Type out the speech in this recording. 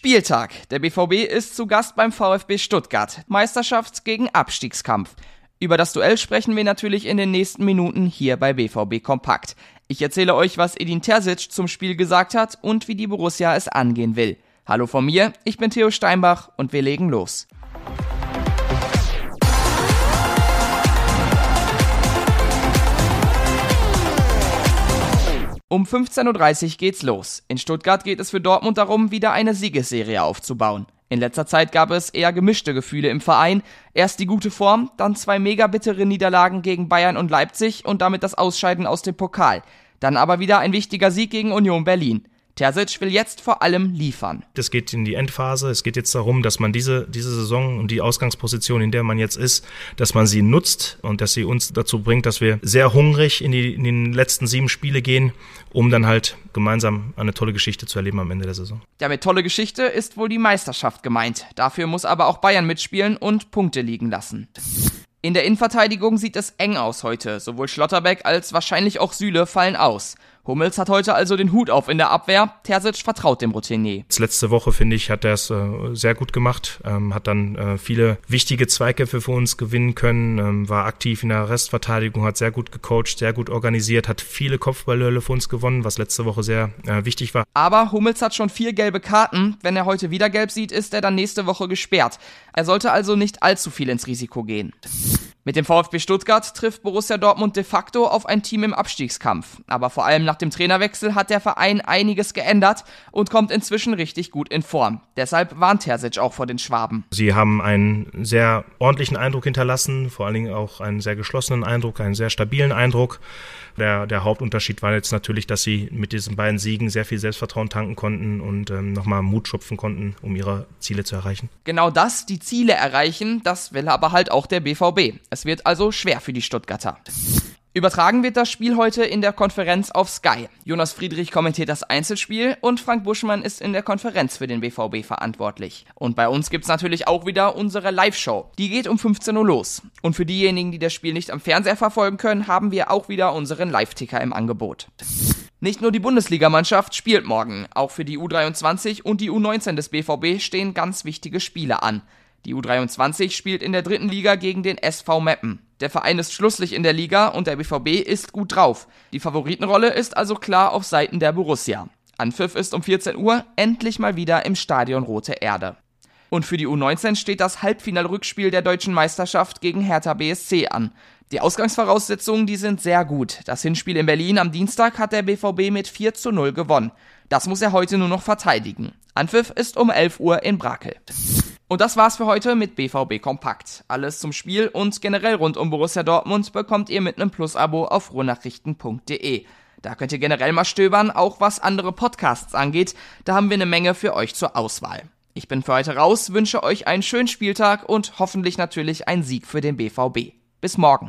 Spieltag. Der BVB ist zu Gast beim VfB Stuttgart. Meisterschaft gegen Abstiegskampf. Über das Duell sprechen wir natürlich in den nächsten Minuten hier bei BVB Kompakt. Ich erzähle euch, was Edin Terzic zum Spiel gesagt hat und wie die Borussia es angehen will. Hallo von mir, ich bin Theo Steinbach und wir legen los. Um 15.30 Uhr geht's los. In Stuttgart geht es für Dortmund darum, wieder eine Siegesserie aufzubauen. In letzter Zeit gab es eher gemischte Gefühle im Verein. Erst die gute Form, dann zwei mega bittere Niederlagen gegen Bayern und Leipzig und damit das Ausscheiden aus dem Pokal. Dann aber wieder ein wichtiger Sieg gegen Union Berlin. Terzic will jetzt vor allem liefern. Es geht in die Endphase. Es geht jetzt darum, dass man diese, diese Saison und die Ausgangsposition, in der man jetzt ist, dass man sie nutzt und dass sie uns dazu bringt, dass wir sehr hungrig in, die, in den letzten sieben Spiele gehen, um dann halt gemeinsam eine tolle Geschichte zu erleben am Ende der Saison. Ja, mit tolle Geschichte ist wohl die Meisterschaft gemeint. Dafür muss aber auch Bayern mitspielen und Punkte liegen lassen. In der Innenverteidigung sieht es eng aus heute. Sowohl Schlotterbeck als wahrscheinlich auch Süle fallen aus. Hummels hat heute also den Hut auf in der Abwehr. Terzic vertraut dem Routinier. Letzte Woche, finde ich, hat er es äh, sehr gut gemacht. Ähm, hat dann äh, viele wichtige Zweikämpfe für uns gewinnen können. Ähm, war aktiv in der Restverteidigung, hat sehr gut gecoacht, sehr gut organisiert, hat viele Kopfballduelle für uns gewonnen, was letzte Woche sehr äh, wichtig war. Aber Hummels hat schon vier gelbe Karten. Wenn er heute wieder gelb sieht, ist er dann nächste Woche gesperrt. Er sollte also nicht allzu viel ins Risiko gehen. Mit dem VfB Stuttgart trifft Borussia Dortmund de facto auf ein Team im Abstiegskampf. Aber vor allem nach dem Trainerwechsel hat der Verein einiges geändert und kommt inzwischen richtig gut in Form. Deshalb warnt Terzic auch vor den Schwaben. Sie haben einen sehr ordentlichen Eindruck hinterlassen, vor allen Dingen auch einen sehr geschlossenen Eindruck, einen sehr stabilen Eindruck. Der, der Hauptunterschied war jetzt natürlich, dass sie mit diesen beiden Siegen sehr viel Selbstvertrauen tanken konnten und ähm, nochmal Mut schöpfen konnten, um ihre Ziele zu erreichen. Genau das, die Ziele erreichen, das will aber halt auch der BVB. Es wird also schwer für die Stuttgarter. Übertragen wird das Spiel heute in der Konferenz auf Sky. Jonas Friedrich kommentiert das Einzelspiel und Frank Buschmann ist in der Konferenz für den BVB verantwortlich. Und bei uns gibt's natürlich auch wieder unsere Live-Show. Die geht um 15 Uhr los. Und für diejenigen, die das Spiel nicht am Fernseher verfolgen können, haben wir auch wieder unseren Live-Ticker im Angebot. Nicht nur die Bundesligamannschaft spielt morgen, auch für die U23 und die U19 des BVB stehen ganz wichtige Spiele an. Die U23 spielt in der dritten Liga gegen den SV Meppen. Der Verein ist schlusslich in der Liga und der BVB ist gut drauf. Die Favoritenrolle ist also klar auf Seiten der Borussia. Anpfiff ist um 14 Uhr endlich mal wieder im Stadion Rote Erde. Und für die U19 steht das Halbfinalrückspiel der deutschen Meisterschaft gegen Hertha BSC an. Die Ausgangsvoraussetzungen, die sind sehr gut. Das Hinspiel in Berlin am Dienstag hat der BVB mit 4 zu 0 gewonnen. Das muss er heute nur noch verteidigen. Anpfiff ist um 11 Uhr in Brakel. Und das war's für heute mit BVB Kompakt. Alles zum Spiel und generell rund um Borussia Dortmund bekommt ihr mit einem Plus-Abo auf ruhrnachrichten.de. Da könnt ihr generell mal stöbern, auch was andere Podcasts angeht. Da haben wir eine Menge für euch zur Auswahl. Ich bin für heute raus, wünsche euch einen schönen Spieltag und hoffentlich natürlich einen Sieg für den BVB. Bis morgen.